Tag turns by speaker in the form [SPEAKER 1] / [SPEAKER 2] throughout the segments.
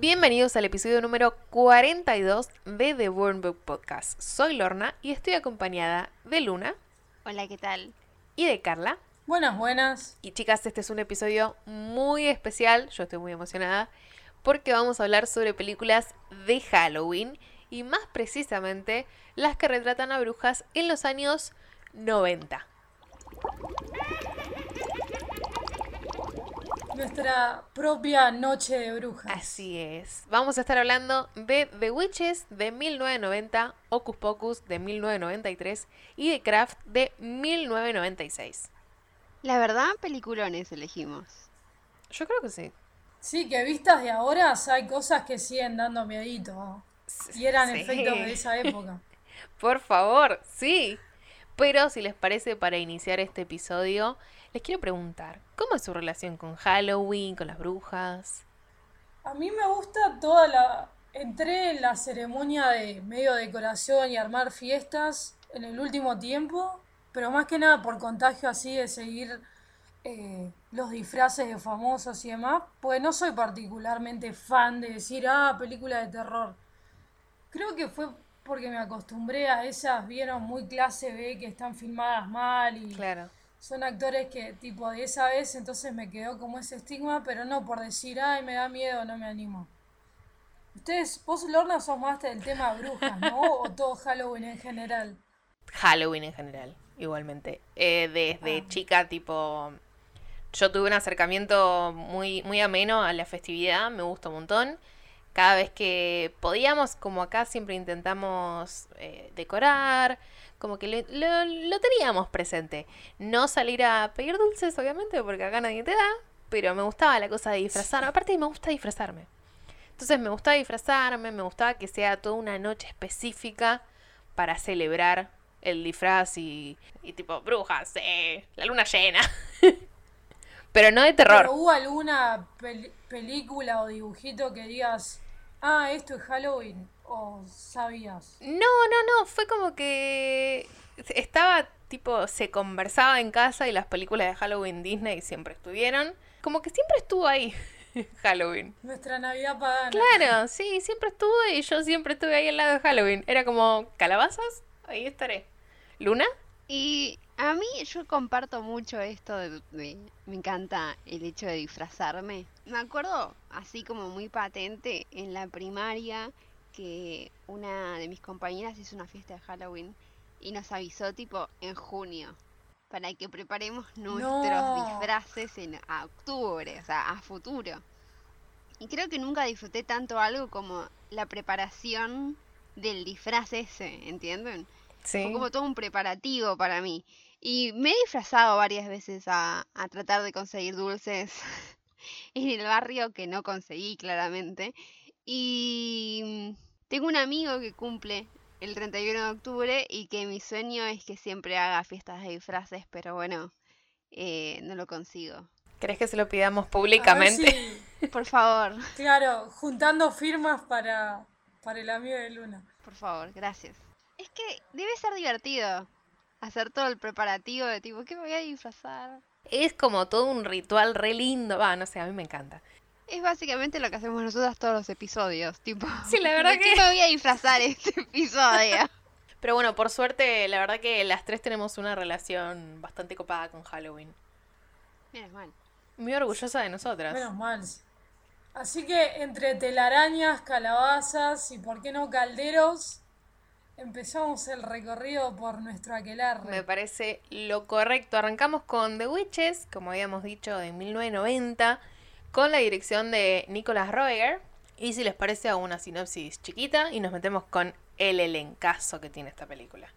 [SPEAKER 1] Bienvenidos al episodio número 42 de The Burn Book Podcast. Soy Lorna y estoy acompañada de Luna.
[SPEAKER 2] Hola, ¿qué tal?
[SPEAKER 1] Y de Carla.
[SPEAKER 3] Buenas, buenas.
[SPEAKER 1] Y chicas, este es un episodio muy especial, yo estoy muy emocionada, porque vamos a hablar sobre películas de Halloween y más precisamente las que retratan a brujas en los años 90.
[SPEAKER 3] Nuestra propia noche de brujas.
[SPEAKER 1] Así es. Vamos a estar hablando de The Witches de 1990, Ocus Pocus de 1993 y The Craft de 1996.
[SPEAKER 2] La verdad, peliculones elegimos.
[SPEAKER 1] Yo creo que sí.
[SPEAKER 3] Sí, que vistas de ahora hay cosas que siguen dando miedito. Y eran
[SPEAKER 1] Sí.
[SPEAKER 3] efectos de esa época.
[SPEAKER 1] Por favor, sí. Pero si les parece, para iniciar este episodio, les quiero preguntar, ¿cómo es su relación con Halloween, con las brujas?
[SPEAKER 3] A mí me gusta toda la... Entré en la ceremonia de medio decoración y armar fiestas en el último tiempo, pero más que nada por contagio así de seguir eh, los disfraces de famosos y demás, pues no soy particularmente fan de decir, ah, película de terror. Creo que fue porque me acostumbré a esas, vieron muy clase B que están filmadas mal y
[SPEAKER 1] Claro.
[SPEAKER 3] Son actores que tipo de esa vez, entonces me quedó como ese estigma, pero no por decir, ay, me da miedo, no me animo. Ustedes, vos Lorna sos más del tema brujas, ¿no? O todo Halloween en general.
[SPEAKER 1] Halloween en general, igualmente. Eh, desde
[SPEAKER 3] Ah.
[SPEAKER 1] chica, tipo, yo tuve un acercamiento muy, muy ameno a la festividad, me gusta un montón. Cada vez que podíamos, como acá siempre intentamos eh, decorar, como que lo, lo teníamos presente. No salir a pedir dulces, obviamente, porque acá nadie te da, pero me gustaba la cosa de disfrazarme. Aparte, me gusta disfrazarme. Entonces me gustaba disfrazarme, me gustaba que sea toda una noche específica para celebrar el disfraz y, y tipo, brujas, eh, la luna llena. Pero no de terror.
[SPEAKER 3] ¿Pero hubo alguna pel- película o dibujito que digas, ah, esto es Halloween? ¿O sabías?
[SPEAKER 1] No, no, no, fue como que estaba tipo, se conversaba en casa y las películas de Halloween Disney siempre estuvieron. Como que siempre estuvo ahí Halloween.
[SPEAKER 3] Nuestra Navidad pagana.
[SPEAKER 1] Claro, sí, siempre estuvo y yo siempre estuve ahí al lado de Halloween. Era como, calabazas, ahí estaré. ¿Luna?
[SPEAKER 2] Y a mí yo comparto mucho esto de, de- me encanta el hecho de disfrazarme. Me acuerdo así como muy patente en la primaria que una de mis compañeras hizo una fiesta de Halloween y nos avisó tipo en junio para que preparemos nuestros
[SPEAKER 3] No.
[SPEAKER 2] disfraces en a octubre, o sea, a futuro. Y creo que nunca disfruté tanto algo como la preparación del disfraz ese, ¿entienden?
[SPEAKER 1] Sí.
[SPEAKER 2] Fue como todo un preparativo para mí. Y me he disfrazado varias veces a, a tratar de conseguir dulces en el barrio que no conseguí claramente. Y tengo un amigo que cumple el 31 de octubre y que mi sueño es que siempre haga fiestas de disfraces, pero bueno, eh, no lo consigo.
[SPEAKER 1] ¿Crees que se lo pidamos públicamente?
[SPEAKER 3] si-
[SPEAKER 2] Por favor,
[SPEAKER 3] claro, juntando firmas para, para el amigo de Luna.
[SPEAKER 2] por favor, gracias. Es que debe ser divertido hacer todo el preparativo de tipo, ¿qué me voy a disfrazar?
[SPEAKER 1] Es como todo un ritual re lindo. Va, no sé, a mí me encanta.
[SPEAKER 2] Es básicamente lo que hacemos nosotras todos los episodios, tipo.
[SPEAKER 1] Sí, la verdad
[SPEAKER 2] ¿de
[SPEAKER 1] que-
[SPEAKER 2] qué me voy a disfrazar este episodio?
[SPEAKER 1] Pero bueno, por suerte, la verdad que las tres tenemos una relación bastante copada con Halloween.
[SPEAKER 2] Menos mal.
[SPEAKER 1] Muy orgullosa de nosotras.
[SPEAKER 3] Menos mal. Así que entre telarañas, calabazas y por qué no calderos, empezamos el recorrido por nuestro aquelarre.
[SPEAKER 1] Me parece lo correcto. Arrancamos con The Witches, como habíamos dicho, de 1990, con la dirección de Nicholas Roeger. Y si les parece, hago una sinopsis chiquita y nos metemos con el elencazo que tiene esta película.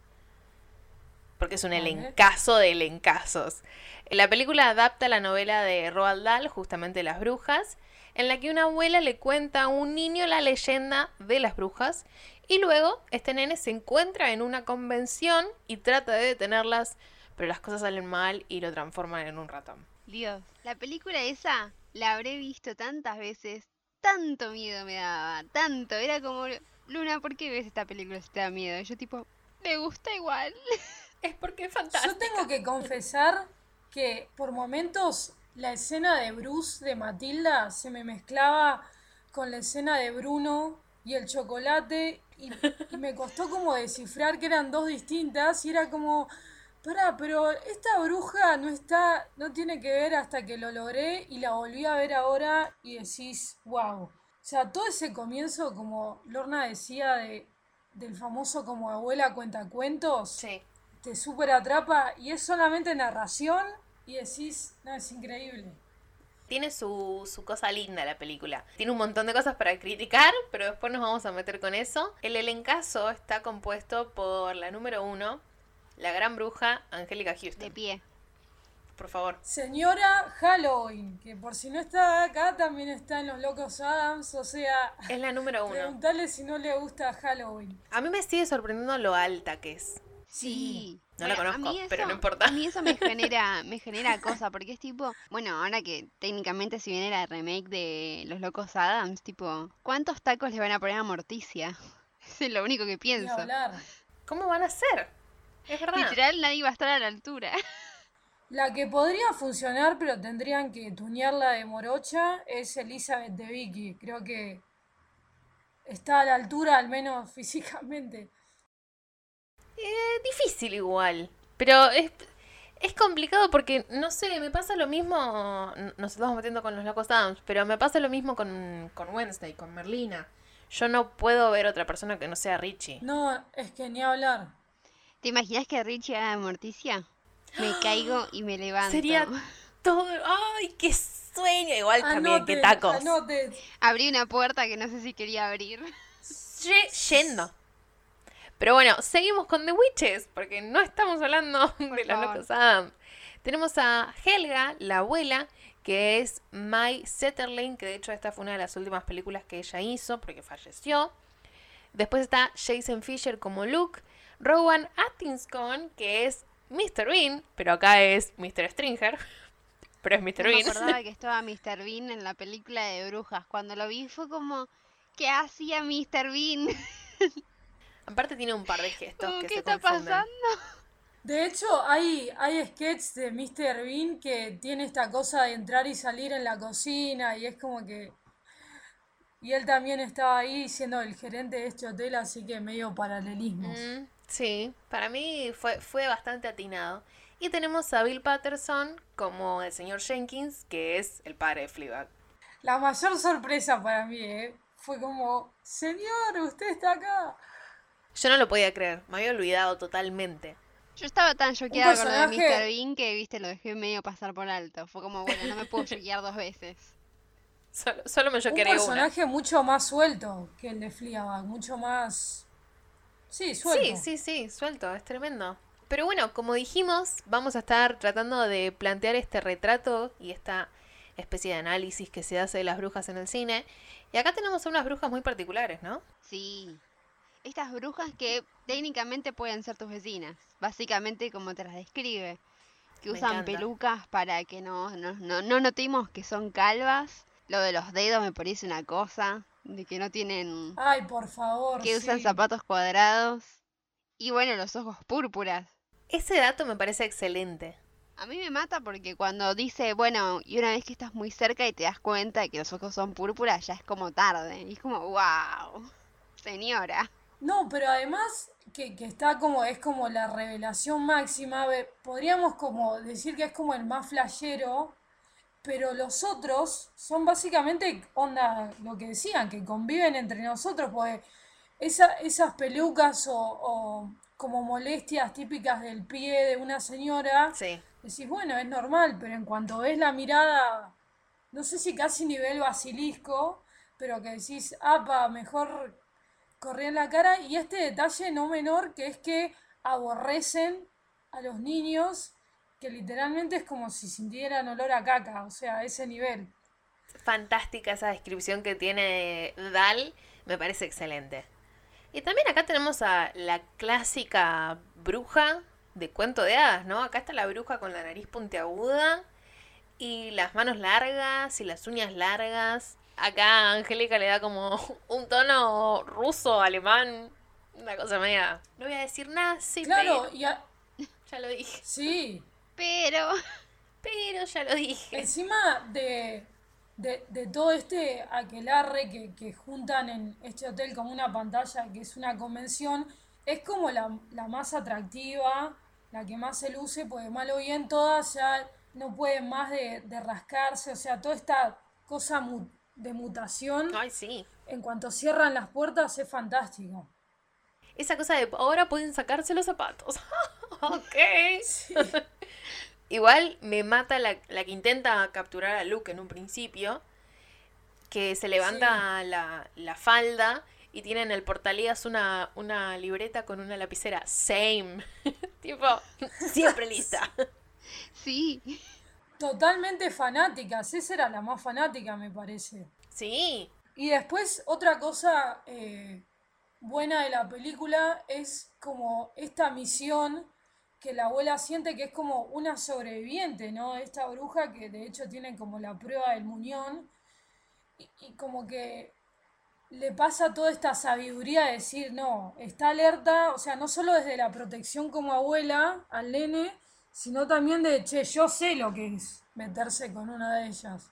[SPEAKER 1] Porque es un elencazo de elencazos. La película adapta la novela de Roald Dahl, justamente Las Brujas, en la que una abuela le cuenta a un niño la leyenda de las brujas y luego este nene se encuentra en una convención y trata de detenerlas, pero las cosas salen mal y lo transforman en un ratón.
[SPEAKER 2] Dios. La película esa la habré visto tantas veces. Tanto miedo me daba. Tanto. Era como, Luna, ¿por qué ves esta película si te da miedo? Y yo tipo, me gusta igual.
[SPEAKER 1] Es porque es
[SPEAKER 3] Yo
[SPEAKER 1] fantástico.
[SPEAKER 3] tengo que confesar que por momentos la escena de Bruce de Matilda se me mezclaba con la escena de Bruno y el chocolate y, y me costó como descifrar que eran dos distintas y era como, pará, pero esta bruja no está, no tiene que ver hasta que lo logré y la volví a ver ahora y decís, wow. O sea, todo ese comienzo, como Lorna decía, de, del famoso como abuela cuenta cuentos,
[SPEAKER 1] Sí.
[SPEAKER 3] te súper atrapa y es solamente narración y decís, no, es increíble.
[SPEAKER 1] Tiene su, su cosa linda la película. Tiene un montón de cosas para criticar, pero después nos vamos a meter con eso. El elencazo está compuesto por la número uno, la gran bruja Angélica
[SPEAKER 2] De
[SPEAKER 1] Houston.
[SPEAKER 2] pie.
[SPEAKER 1] Por favor.
[SPEAKER 3] Señora Halloween, que por si no está acá, también está en Los Locos Adams, o sea,
[SPEAKER 1] Es la número uno.
[SPEAKER 3] preguntarle si no le gusta Halloween.
[SPEAKER 1] A mí me sigue sorprendiendo lo alta que es.
[SPEAKER 2] Sí.
[SPEAKER 1] No la
[SPEAKER 2] Bueno,
[SPEAKER 1] conozco, pero no importa.
[SPEAKER 2] A mí eso me genera, me genera cosa, porque es tipo, bueno, ahora que técnicamente si viene la remake de Los Locos Adams, tipo, ¿cuántos tacos le van a poner a Morticia? Es lo único que pienso.
[SPEAKER 1] ¿Cómo van a ser? Es verdad.
[SPEAKER 2] Literal, nadie va a estar a la altura.
[SPEAKER 3] La que podría funcionar, pero tendrían que tunearla de morocha, es Elizabeth de Vicky. Creo que está a la altura, al menos físicamente.
[SPEAKER 1] Eh, difícil igual. Pero es, es complicado porque, no sé, me pasa lo mismo. Nos estamos metiendo con los locos Adams, pero me pasa lo mismo con, con Wednesday, con Merlina. Yo no puedo ver otra persona que no sea Richie.
[SPEAKER 3] No, es que ni hablar.
[SPEAKER 2] ¿Te imaginas que Richie haga de Morticia? Me caigo y me levanto.
[SPEAKER 1] Sería todo. ¡Ay, qué sueño! Igual también, qué
[SPEAKER 3] Anoten,
[SPEAKER 1] tacos.
[SPEAKER 3] anoten.
[SPEAKER 2] Abrí una puerta que no sé si quería abrir.
[SPEAKER 1] Ye- Yendo. Pero bueno, seguimos con The Witches, porque no estamos hablando de los
[SPEAKER 2] favor.
[SPEAKER 1] locos Adams. Tenemos a Helga, la abuela, que es Mai Setterling, que de hecho esta fue una de las últimas películas que ella hizo, porque falleció. Después está Jason Fisher como Luke, Rowan Atkinson, que es Mr. Bean, pero acá es Mr. Stringer, pero es Mr.
[SPEAKER 2] No me
[SPEAKER 1] Bean.
[SPEAKER 2] acordaba que estaba Mr. Bean en la película de brujas. Cuando lo vi fue como, ¿qué hacía Mr. Bean?
[SPEAKER 1] Aparte tiene un par de gestos
[SPEAKER 2] Como,
[SPEAKER 1] que
[SPEAKER 2] ¿Qué
[SPEAKER 1] se
[SPEAKER 2] está
[SPEAKER 1] confunden.
[SPEAKER 2] pasando?
[SPEAKER 3] De hecho, hay, hay sketches de Mr. Bean que tiene esta cosa de entrar y salir en la cocina y es como que... Y él también estaba ahí siendo el gerente de este hotel, así que medio paralelismos.
[SPEAKER 1] Mm, sí, para mí fue, fue bastante atinado. Y tenemos a Bill Patterson como el señor Jenkins, que es el padre de Fleabag.
[SPEAKER 3] La mayor sorpresa para mí, ¿eh? Fue como, señor, usted está acá.
[SPEAKER 1] Yo no lo podía creer, me había olvidado totalmente.
[SPEAKER 2] Yo estaba tan choqueada con lo de Mr. Bean que, viste, lo dejé medio pasar por alto. Fue como, bueno, no me puedo choquear dos veces.
[SPEAKER 1] Solo, solo me yo
[SPEAKER 3] Un
[SPEAKER 1] quería una.
[SPEAKER 3] personaje mucho más suelto que el de Fleabag, mucho más... Sí, suelto.
[SPEAKER 1] Sí, sí, sí, suelto, es tremendo. Pero bueno, como dijimos, vamos a estar tratando de plantear este retrato y esta especie de análisis que se hace de las brujas en el cine. Y acá tenemos a unas brujas muy particulares, ¿no?
[SPEAKER 2] Sí. Estas brujas que técnicamente pueden ser tus vecinas. Básicamente como te las describe. Que
[SPEAKER 1] Me
[SPEAKER 2] usan
[SPEAKER 1] encanta.
[SPEAKER 2] pelucas para que no, no, no, no notemos que son calvas. Lo de los dedos me parece una cosa. De que no tienen...
[SPEAKER 3] Ay, por favor.
[SPEAKER 2] Que usan
[SPEAKER 3] sí.
[SPEAKER 2] zapatos cuadrados. Y bueno, los ojos púrpuras.
[SPEAKER 1] Ese dato me parece excelente.
[SPEAKER 2] A mí me mata porque cuando dice, bueno, y una vez que estás muy cerca y te das cuenta de que los ojos son púrpuras, ya es como tarde. Y es como, wow, señora.
[SPEAKER 3] No, pero además que, que está como, es como la revelación máxima, podríamos como decir que es como el más flashero, pero los otros son básicamente, onda, lo que decían, que conviven entre nosotros, porque esa, esas pelucas o, o como molestias típicas del pie de una señora,
[SPEAKER 1] Sí.
[SPEAKER 3] decís, bueno, es normal, pero en cuanto ves la mirada, no sé si casi nivel basilisco, pero que decís, apa, mejor correr en la cara. Y este detalle no menor, que es que aborrecen a los niños, que literalmente es como si sintieran olor a caca, o sea, a ese nivel.
[SPEAKER 1] Fantástica esa descripción que tiene Dal, me parece excelente. Y también acá tenemos a la clásica bruja de cuento de hadas, ¿no? Acá está la bruja con la nariz puntiaguda y las manos largas y las uñas largas. Acá Angélica le da como un tono ruso, alemán, una cosa media. No voy a decir nada, sí,
[SPEAKER 3] Claro,
[SPEAKER 1] pero
[SPEAKER 3] y a-
[SPEAKER 1] ya lo dije.
[SPEAKER 3] sí,
[SPEAKER 2] Pero,
[SPEAKER 1] Pero ya lo dije.
[SPEAKER 3] encima de, de, de todo este aquelarre que, que juntan en este hotel como una pantalla que es una convención, es como la, la más atractiva, la que más se luce, porque mal o bien todas ya no pueden más de, de rascarse, o sea, toda esta cosa mu- de mutación,
[SPEAKER 1] Ay, sí.
[SPEAKER 3] en cuanto cierran las puertas, es fantástico.
[SPEAKER 1] Esa cosa de ahora pueden sacarse los zapatos. ok. Igual me mata la, la que intenta capturar a Luke en un principio, que se levanta la, la falda y tiene en el portalías una, una libreta con una lapicera. Same. tipo, siempre lista.
[SPEAKER 2] Sí,
[SPEAKER 3] Totalmente fanáticas, esa era la más fanática, me parece.
[SPEAKER 1] sí.
[SPEAKER 3] Y después, otra cosa eh, buena de la película es como esta misión que la abuela siente que es como una sobreviviente, ¿no? Esta bruja que de hecho tiene como la prueba del muñón y, como que le pasa toda esta sabiduría de decir, no, está alerta, o sea, no solo desde la protección como abuela al nene, sino también de, che, yo sé lo que es meterse con una de ellas.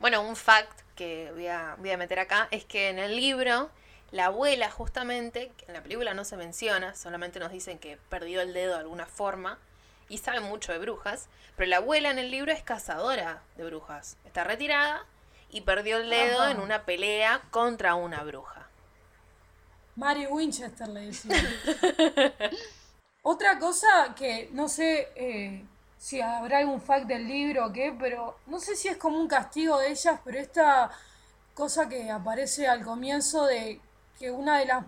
[SPEAKER 1] Bueno, un fact que voy a, voy a meter acá es que en el libro, la abuela justamente, que en la película no se menciona, solamente nos dicen que perdió el dedo de alguna forma y sabe mucho de brujas, pero la abuela en el libro es cazadora de brujas. Está retirada y perdió el dedo
[SPEAKER 3] Ajá.
[SPEAKER 1] en una pelea contra una bruja.
[SPEAKER 3] Mary Winchester le decía. Otra cosa que no sé eh, si habrá algún fact del libro o qué, pero no sé si es como un castigo de ellas, pero esta cosa que aparece al comienzo de que una de las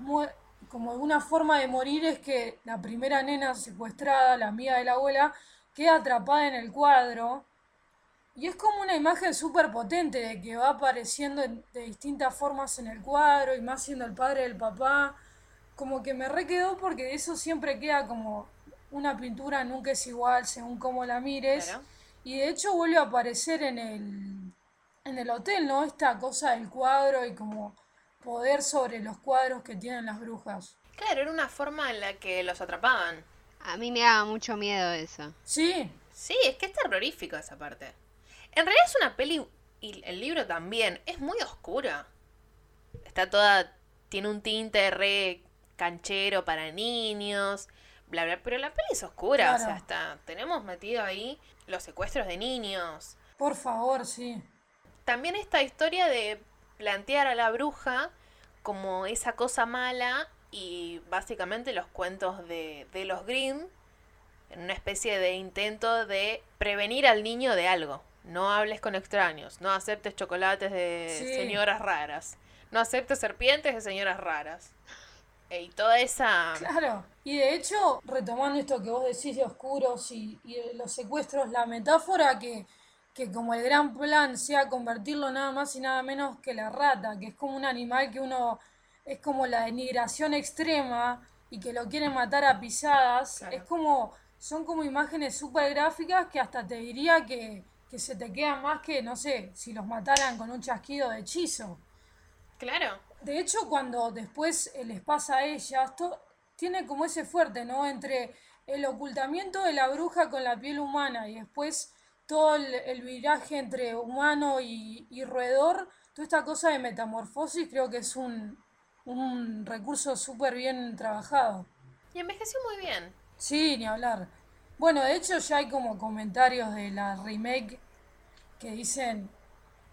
[SPEAKER 3] como una forma de morir es que la primera nena secuestrada, la amiga de la abuela, queda atrapada en el cuadro. Y es como una imagen súper potente de que va apareciendo en- de distintas formas en el cuadro y más siendo el padre del papá. Como que me re quedó porque eso siempre queda como una pintura nunca es igual según cómo la mires.
[SPEAKER 1] Claro.
[SPEAKER 3] Y de hecho vuelve a aparecer en el, en el hotel, ¿no? Esta cosa del cuadro y como poder sobre los cuadros que tienen las brujas.
[SPEAKER 1] Claro, era una forma en la que los atrapaban.
[SPEAKER 2] a mí me daba mucho miedo eso.
[SPEAKER 3] Sí,
[SPEAKER 1] Sí, es que es terrorífico esa parte. En realidad es una peli, y el libro también, es muy oscura. Está toda, tiene un tinte re canchero para niños, bla, bla, pero la peli es oscura, o sea, está, tenemos metido ahí los secuestros de niños.
[SPEAKER 3] por favor, sí.
[SPEAKER 1] También esta historia de plantear a la bruja como esa cosa mala y básicamente los cuentos de, de los Grimm en una especie de intento de prevenir al niño de algo. No hables con extraños, no aceptes chocolates de
[SPEAKER 3] Sí.
[SPEAKER 1] señoras raras, no aceptes serpientes de señoras raras. Y toda esa...
[SPEAKER 3] Claro, y de hecho, retomando esto que vos decís de oscuros y, y de los secuestros, la metáfora que, que como el gran plan sea convertirlo nada más y nada menos que la rata, que es como un animal que uno es como la denigración extrema y que lo quieren matar a pisadas,
[SPEAKER 1] Claro.
[SPEAKER 3] es como, son como imágenes súper gráficas que hasta te diría que, que se te quedan más que, no sé, si los mataran con un chasquido de hechizo.
[SPEAKER 1] Claro.
[SPEAKER 3] De hecho, cuando después eh, les pasa a ellas, to- tiene como ese fuerte, ¿no? Entre el ocultamiento de la bruja con la piel humana y después todo el, el viraje entre humano y, y roedor, toda esta cosa de metamorfosis creo que es un, un recurso súper bien trabajado.
[SPEAKER 1] Y envejeció muy bien.
[SPEAKER 3] Sí, ni hablar. Bueno, de hecho ya hay como comentarios de la remake que dicen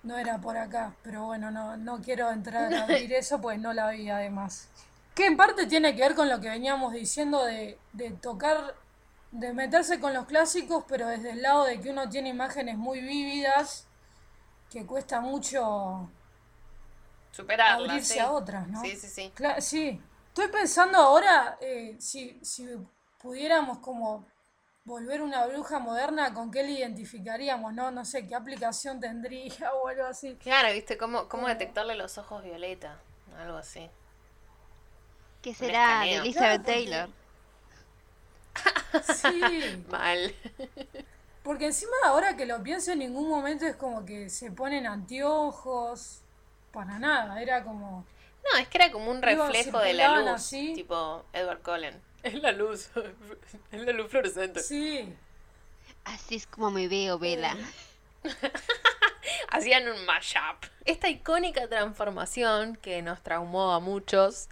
[SPEAKER 3] no era por acá, pero bueno, no, no quiero entrar a abrir eso pues no la vi además. Que en parte tiene que ver con lo que veníamos diciendo de, de tocar, de meterse con los clásicos, pero desde el lado de que uno tiene imágenes muy vívidas que cuesta mucho
[SPEAKER 1] Superarla,
[SPEAKER 3] abrirse
[SPEAKER 1] sí.
[SPEAKER 3] a otras, ¿no?
[SPEAKER 1] Sí, sí, sí.
[SPEAKER 3] Cla- sí, estoy pensando ahora eh, si, si pudiéramos como volver una bruja moderna, ¿con qué la identificaríamos? No, no sé, qué aplicación tendría o algo así.
[SPEAKER 1] Claro, ¿viste? ¿Cómo, cómo detectarle los ojos violeta? Algo así.
[SPEAKER 2] ¿Qué será de. Elizabeth
[SPEAKER 3] Claro, porque-
[SPEAKER 2] Taylor?
[SPEAKER 3] Sí,
[SPEAKER 1] Mal.
[SPEAKER 3] porque encima ahora que lo pienso en ningún momento es como que se ponen anteojos, para nada, era como...
[SPEAKER 1] No, es que era como un reflejo de la luz.
[SPEAKER 3] así.
[SPEAKER 1] Tipo Edward Cullen. Es la luz. Es la luz fluorescente.
[SPEAKER 3] Sí,
[SPEAKER 2] Así es como me veo, Vela.
[SPEAKER 1] Hacían un mashup. Esta icónica transformación que nos traumó a muchos.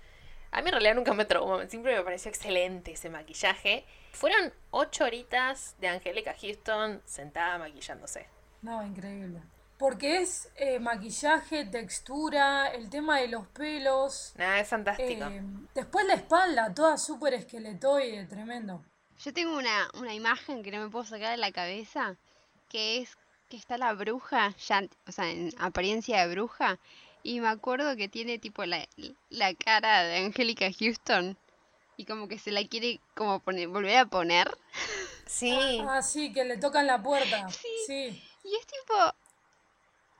[SPEAKER 1] A mí en realidad nunca me traumó, siempre me pareció excelente ese maquillaje. Fueron ocho horitas de Angélica Houston sentada maquillándose.
[SPEAKER 3] No, increíble. Porque es eh, maquillaje, textura, el tema de los pelos.
[SPEAKER 1] Nada, es fantástico.
[SPEAKER 3] eh, después la espalda, toda súper esqueletoide, tremendo.
[SPEAKER 2] Yo tengo una, una imagen que no me puedo sacar de la cabeza, que es que está la bruja, ya, o sea, en apariencia de bruja, y me acuerdo que tiene tipo la, la cara de Angélica Houston, y como que se la quiere como poner, volver a poner.
[SPEAKER 1] Sí.
[SPEAKER 3] Ah, sí, que le tocan la puerta.
[SPEAKER 2] Sí.
[SPEAKER 3] Sí.
[SPEAKER 2] Y es tipo,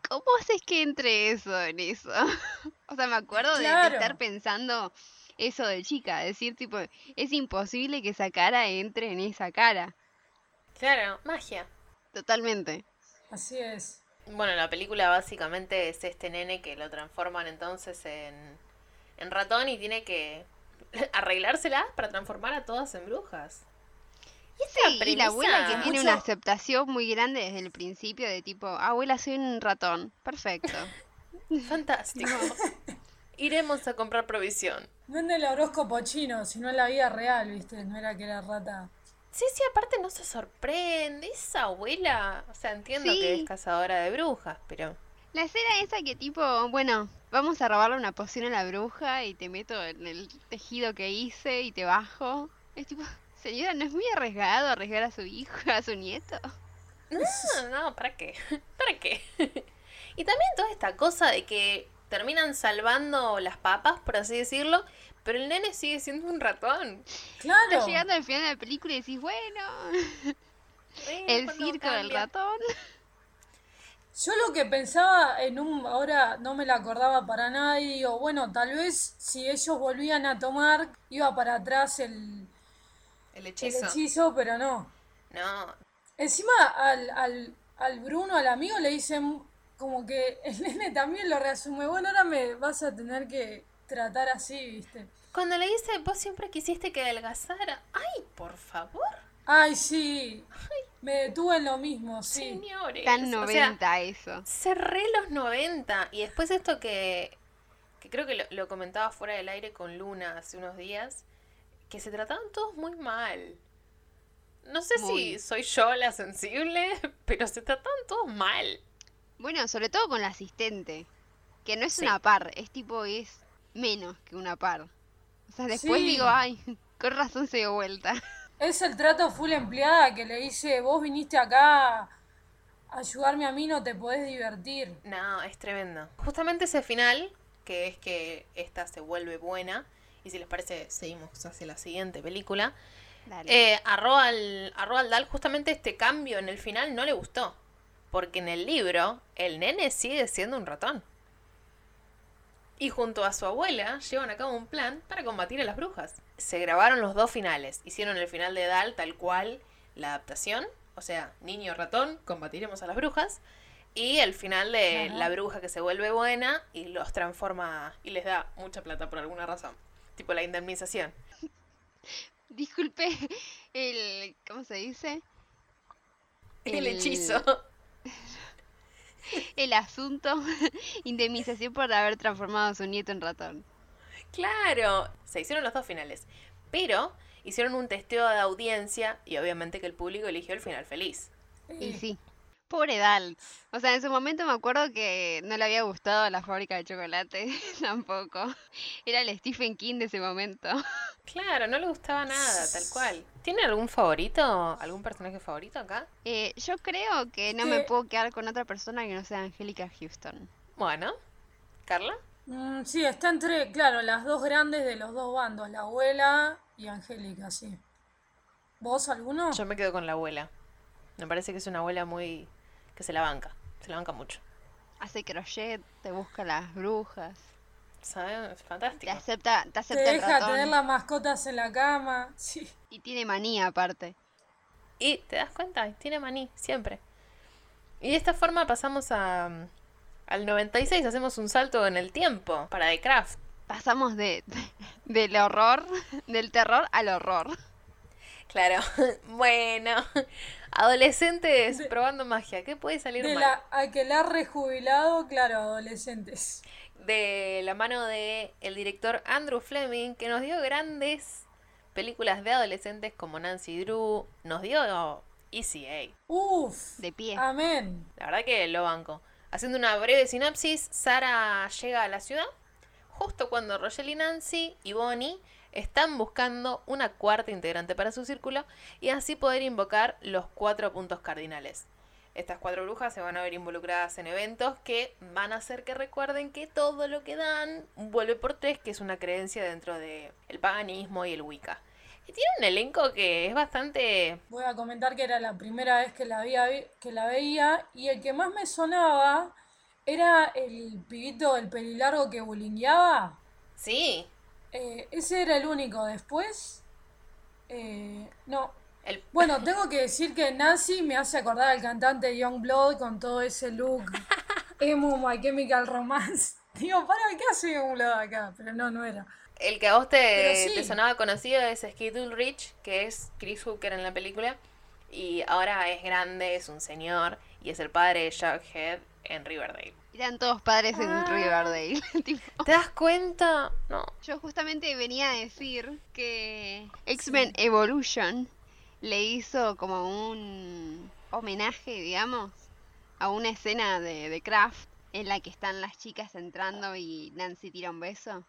[SPEAKER 2] ¿cómo haces que entre eso en eso? o sea, me acuerdo de- estar pensando eso de chica, decir tipo, es imposible que esa cara entre en esa cara,
[SPEAKER 1] Claro, magia.
[SPEAKER 2] totalmente.
[SPEAKER 3] Así es.
[SPEAKER 1] Bueno, la película básicamente es este nene que lo transforman entonces en, en ratón y tiene que arreglárselas para transformar a todas en brujas. Y esa
[SPEAKER 2] Sí, y la abuela que tiene
[SPEAKER 3] Mucho-
[SPEAKER 2] una aceptación muy grande desde el principio de tipo, abuela, soy un ratón. Perfecto.
[SPEAKER 1] Fantástico. Iremos a comprar provisión.
[SPEAKER 3] Vende el horóscopo chino, si no en la vida real, ¿viste? No era que era rata.
[SPEAKER 1] Sí, sí, aparte no se sorprende. Esa abuela, o sea, entiendo que es cazadora de brujas, pero...
[SPEAKER 2] La escena esa que tipo, bueno, vamos a robarle una poción a la bruja y te meto en el tejido que hice y te bajo. Es tipo, señora, ¿no es muy arriesgado arriesgar a su hijo, a su nieto?
[SPEAKER 1] No, no, ¿para qué? ¿Para qué? y también toda esta cosa de que terminan salvando las papas, por así decirlo, pero el nene sigue siendo un ratón.
[SPEAKER 3] Claro.
[SPEAKER 2] Estás llegando al final de la película y decís, bueno, el
[SPEAKER 1] ¿cuándo
[SPEAKER 2] circo del ratón.
[SPEAKER 3] Yo lo que pensaba en un, ahora no me la acordaba para nada y digo, bueno, tal vez si ellos volvían a tomar, iba para atrás el,
[SPEAKER 1] El hechizo,
[SPEAKER 3] pero no.
[SPEAKER 1] No,
[SPEAKER 3] Encima al, al, al Bruno, al amigo, le dicen como que el nene también lo reasume, bueno, ahora me vas a tener que tratar así, ¿viste?
[SPEAKER 1] Cuando le dice, vos siempre quisiste que adelgazara. Ay, por favor,
[SPEAKER 3] Ay, sí, me detuve en lo mismo, sí.
[SPEAKER 1] señores.
[SPEAKER 2] Tan
[SPEAKER 1] O sea,
[SPEAKER 2] 90 eso.
[SPEAKER 1] cerré los 90. Y después esto que, que creo que lo, lo comentaba fuera del aire con Luna hace unos días, que se trataban todos muy mal. No sé
[SPEAKER 2] Muy.
[SPEAKER 1] si soy yo la sensible, pero se trataban todos mal.
[SPEAKER 2] Bueno, sobre todo con la asistente, que no es
[SPEAKER 1] Sí.
[SPEAKER 2] una par, es tipo, es menos que una par. O sea, después
[SPEAKER 3] Sí.
[SPEAKER 2] digo, ay, con razón se dio vuelta.
[SPEAKER 3] Es el trato full empleada que le dice, vos viniste acá a ayudarme a mí, no te podés divertir.
[SPEAKER 1] No, es tremendo. Justamente ese final, que es que esta se vuelve buena, y si les parece, seguimos hacia la siguiente película.
[SPEAKER 2] Dale.
[SPEAKER 1] Eh, a, Roald, a Roald Dahl justamente este cambio en el final no le gustó. Porque en el libro el nene sigue siendo un ratón. Y junto a su abuela llevan a cabo un plan para combatir a las brujas. Se grabaron los dos finales. Hicieron el final de Dahl tal cual la adaptación. O sea, niño ratón, combatiremos a las brujas. Y el final de
[SPEAKER 3] Ajá.
[SPEAKER 1] la bruja que se vuelve buena y los transforma y les da mucha plata por alguna razón. Tipo la indemnización.
[SPEAKER 2] Disculpe, el, ¿cómo se dice?
[SPEAKER 1] El
[SPEAKER 2] El-
[SPEAKER 1] hechizo.
[SPEAKER 2] El asunto, indemnización por haber transformado a su nieto en ratón.
[SPEAKER 1] Claro, se hicieron los dos finales, pero hicieron un testeo de audiencia y obviamente que el público eligió el final feliz.
[SPEAKER 2] Y sí. Pobre Dal. O sea, en su momento me acuerdo que no le había gustado la fábrica de chocolate tampoco. Era el Stephen King de ese momento.
[SPEAKER 1] Claro, no le gustaba nada, tal cual. ¿Tiene algún favorito? ¿Algún personaje favorito acá?
[SPEAKER 2] Eh, yo creo que no me puedo quedar con otra persona que no sea Angélica Houston.
[SPEAKER 1] Bueno, Carla.
[SPEAKER 3] Mm, sí, está entre, claro, las dos grandes de los dos bandos, la abuela y Angélica, sí. ¿Vos alguno?
[SPEAKER 1] Yo me quedo con la abuela. Me parece que es una abuela muy... que se la banca, se la banca mucho.
[SPEAKER 2] Hace crochet, te busca las brujas,
[SPEAKER 1] ¿Sabes? Es
[SPEAKER 2] te
[SPEAKER 1] fantástico.
[SPEAKER 2] acepta, te
[SPEAKER 3] Te
[SPEAKER 2] acepta el
[SPEAKER 3] deja
[SPEAKER 2] ratón.
[SPEAKER 3] tener las mascotas en la cama, sí.
[SPEAKER 2] Y tiene manía aparte.
[SPEAKER 1] Y te das cuenta, tiene maní, siempre. Y de esta forma pasamos a, al 96, hacemos un salto en el tiempo para The Craft.
[SPEAKER 2] Pasamos de, del horror, del terror al horror.
[SPEAKER 1] Claro, bueno, Adolescentes
[SPEAKER 3] De-
[SPEAKER 1] probando magia. ¿Qué puede salir
[SPEAKER 3] De
[SPEAKER 1] mal?
[SPEAKER 3] la aquelar rejubilado, claro, adolescentes.
[SPEAKER 1] De la mano de el director Andrew Fleming, que nos dio grandes películas de adolescentes como Nancy Drew, nos dio ECA.
[SPEAKER 3] Uf.
[SPEAKER 2] De pie.
[SPEAKER 3] Amén.
[SPEAKER 1] La verdad que lo banco. Haciendo una breve sinopsis, Sara llega a la ciudad justo cuando Rochelle y Nancy y Bonnie están buscando una cuarta integrante para su círculo y así poder invocar los cuatro puntos cardinales. Estas cuatro brujas se van a ver involucradas en eventos que van a hacer que recuerden que todo lo que dan vuelve por tres, que es una creencia dentro del paganismo y el Wicca. Y tiene un elenco que es bastante
[SPEAKER 3] Voy a comentar que era la primera vez que la, había que la veía y el que más me sonaba era el pibito, el pelilargo que bulingueaba.
[SPEAKER 1] Sí,
[SPEAKER 3] Eh, ese era el único. Después, eh, no.
[SPEAKER 1] El
[SPEAKER 3] Bueno, tengo que decir que Nancy me hace acordar al cantante Young Blood con todo ese look emo, My Chemical Romance. Digo, para, ¿qué hace Young Blood acá? Pero no, no era.
[SPEAKER 1] El que a vos te,
[SPEAKER 3] Pero sí.
[SPEAKER 1] te sonaba conocido es Skid Rich, que es Chris Hooker en la película. Y ahora es grande, es un señor. Y es el padre de Jughead en Riverdale.
[SPEAKER 2] Eran todos padres en
[SPEAKER 3] Ah.
[SPEAKER 2] Riverdale. tipo.
[SPEAKER 1] ¿Te das cuenta? No.
[SPEAKER 2] Yo justamente venía a decir que X-Men Evolution le hizo como un homenaje, digamos, a una escena de, de Kraft en la que están las chicas entrando y Nancy tira un beso.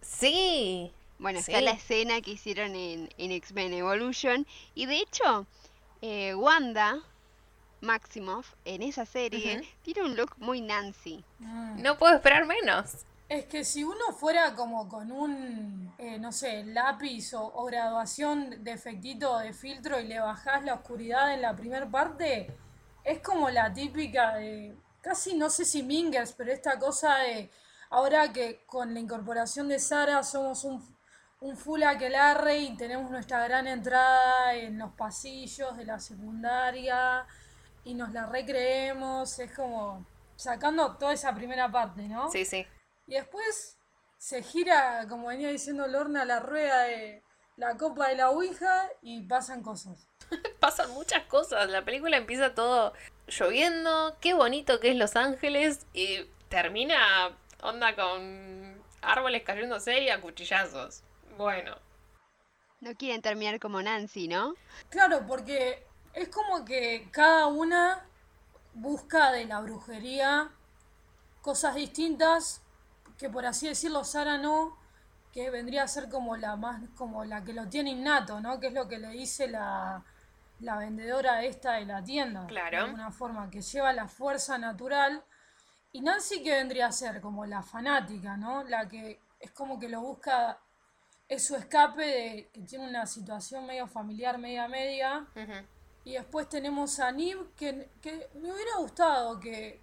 [SPEAKER 1] Sí.
[SPEAKER 2] Bueno,
[SPEAKER 1] Sí.
[SPEAKER 2] está la escena que hicieron en, en X-Men Evolution. Y de hecho, eh, Wanda Maximoff en esa serie tiene un look muy Nancy.
[SPEAKER 3] Mm.
[SPEAKER 1] No puedo esperar menos.
[SPEAKER 3] Es que si uno fuera como con un, eh, no sé, lápiz o, graduación de efectito de filtro y le bajás la oscuridad en la primera parte, es como la típica de, casi no sé si Mingers, pero esta cosa de, ahora que con la incorporación de Sara somos un, un full aquelarre y tenemos nuestra gran entrada en los pasillos de la secundaria y nos la recreemos, es como sacando toda esa primera parte, ¿no?
[SPEAKER 1] Sí, sí.
[SPEAKER 3] Y después se gira, como venía diciendo Lorna, la rueda de la copa de la Ouija y pasan cosas.
[SPEAKER 1] Pasan muchas cosas. La película empieza todo lloviendo. Qué bonito que es Los Ángeles. Y termina onda con árboles cayéndose y a cuchillazos. Bueno.
[SPEAKER 2] No quieren terminar como Nancy, ¿no?
[SPEAKER 3] Claro, porque es como que cada una busca de la brujería cosas distintas, que por así decirlo Sara no, que vendría a ser como la más, como la que lo tiene innato, ¿no? Que es lo que le dice la, la vendedora esta de la tienda.
[SPEAKER 1] Claro.
[SPEAKER 3] De alguna forma, que lleva la fuerza natural. Y Nancy que vendría a ser como la fanática, ¿no? La que es como que lo busca, es su escape de que tiene una situación medio familiar, media media. Y después tenemos a Nib, que, que me hubiera gustado que,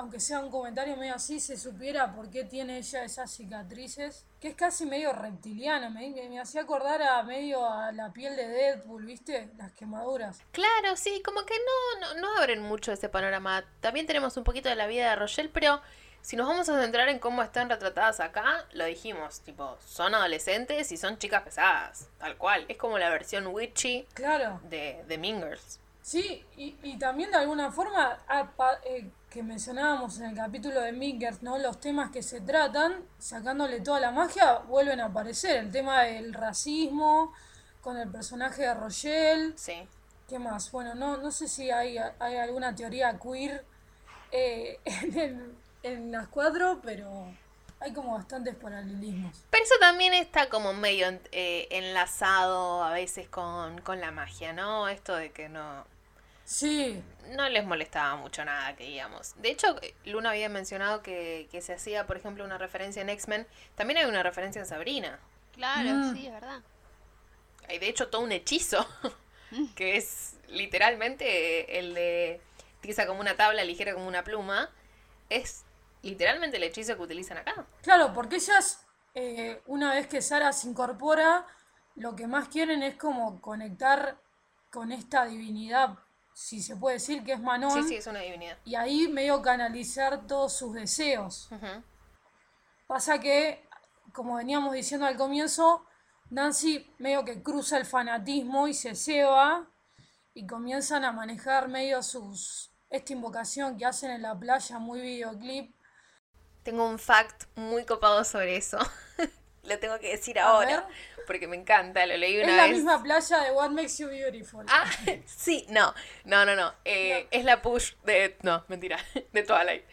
[SPEAKER 3] aunque sea un comentario medio así, se supiera por qué tiene ella esas cicatrices, que es casi medio reptiliano, me, me, me hacía acordar a medio a la piel de Deadpool, ¿viste? Las quemaduras.
[SPEAKER 1] Claro, sí, como que no, no, no abren mucho ese panorama. También tenemos un poquito de la vida de Rochelle, pero si nos vamos a centrar en cómo están retratadas acá, lo dijimos, tipo, son adolescentes y son chicas pesadas, tal cual. Es como la versión witchy
[SPEAKER 3] Claro.
[SPEAKER 1] de, de Mingers.
[SPEAKER 3] Sí, y, y también de alguna forma, ah, pa- eh, que mencionábamos en el capítulo de Mingers, ¿no? Los temas que se tratan, sacándole toda la magia, vuelven a aparecer. El tema del racismo, con el personaje de Rochelle.
[SPEAKER 1] Sí.
[SPEAKER 3] ¿Qué más? Bueno, no, no sé si hay, hay alguna teoría queer eh, en, el- en las cuatro, pero hay como bastantes paralelismos.
[SPEAKER 1] Pero eso también está como medio eh, enlazado a veces con, con la magia, ¿no? Esto de que no,
[SPEAKER 3] Sí,
[SPEAKER 1] no les molestaba mucho nada que digamos. De hecho, Luna había mencionado que, que se hacía, por ejemplo, una referencia en X-Men. También hay una referencia en Sabrina.
[SPEAKER 2] Claro,
[SPEAKER 3] Mm.
[SPEAKER 2] sí, es verdad.
[SPEAKER 1] Hay de hecho todo un hechizo, que es literalmente el de tiza como una tabla, ligera como una pluma. Es literalmente el hechizo que utilizan acá.
[SPEAKER 3] claro, porque ellas, eh, una vez que Sara se incorpora, lo que más quieren es como conectar con esta divinidad, si se puede decir que es Manon,
[SPEAKER 1] Sí, sí, es una divinidad.
[SPEAKER 3] y ahí medio canalizar todos sus deseos. Pasa que, como veníamos diciendo al comienzo, Nancy medio que cruza el fanatismo y se ceba y comienzan a manejar medio sus esta invocación que hacen en la playa muy videoclip.
[SPEAKER 1] Tengo un fact muy copado sobre eso. lo tengo que decir ahora porque me encanta, lo leí una vez.
[SPEAKER 3] Es la misma playa de What Makes You Beautiful.
[SPEAKER 1] Ah, sí, no, no, no, no. Eh, es la push de. No, mentira, de Twilight.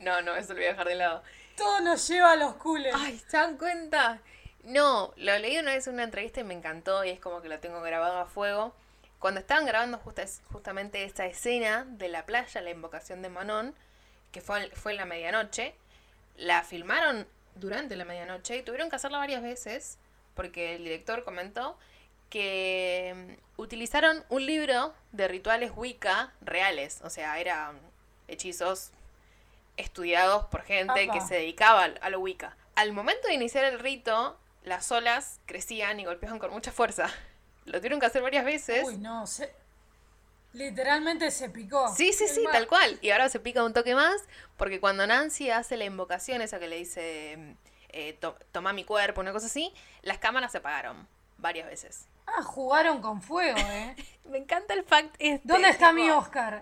[SPEAKER 1] no, no, eso lo voy a dejar de lado.
[SPEAKER 3] Todo nos lleva a los cules.
[SPEAKER 1] Ay, ¿se dan cuenta? No, lo leí una vez en una entrevista y me encantó y es como que lo tengo grabado a fuego. Cuando estaban grabando justamente esta escena de la playa, la invocación de Manon, que fue, fue en la medianoche, la filmaron durante la medianoche y tuvieron que hacerla varias veces porque el director comentó que mm, utilizaron un libro de rituales Wicca reales, o sea, eran hechizos estudiados por gente que se dedicaba a lo Wicca. Al momento de iniciar el rito, las olas crecían y golpeaban con mucha fuerza. Lo tuvieron que hacer varias veces.
[SPEAKER 3] Uy, no, se... literalmente se picó.
[SPEAKER 1] Sí, sí, sí, tal cual. Y ahora se pica un toque más, porque cuando Nancy hace la invocación, esa que le dice, eh, toma mi cuerpo, una cosa así, las cámaras se apagaron varias veces.
[SPEAKER 3] Ah, jugaron con fuego, ¿eh?
[SPEAKER 1] me encanta el fact este.
[SPEAKER 3] ¿Dónde está mi Oscar?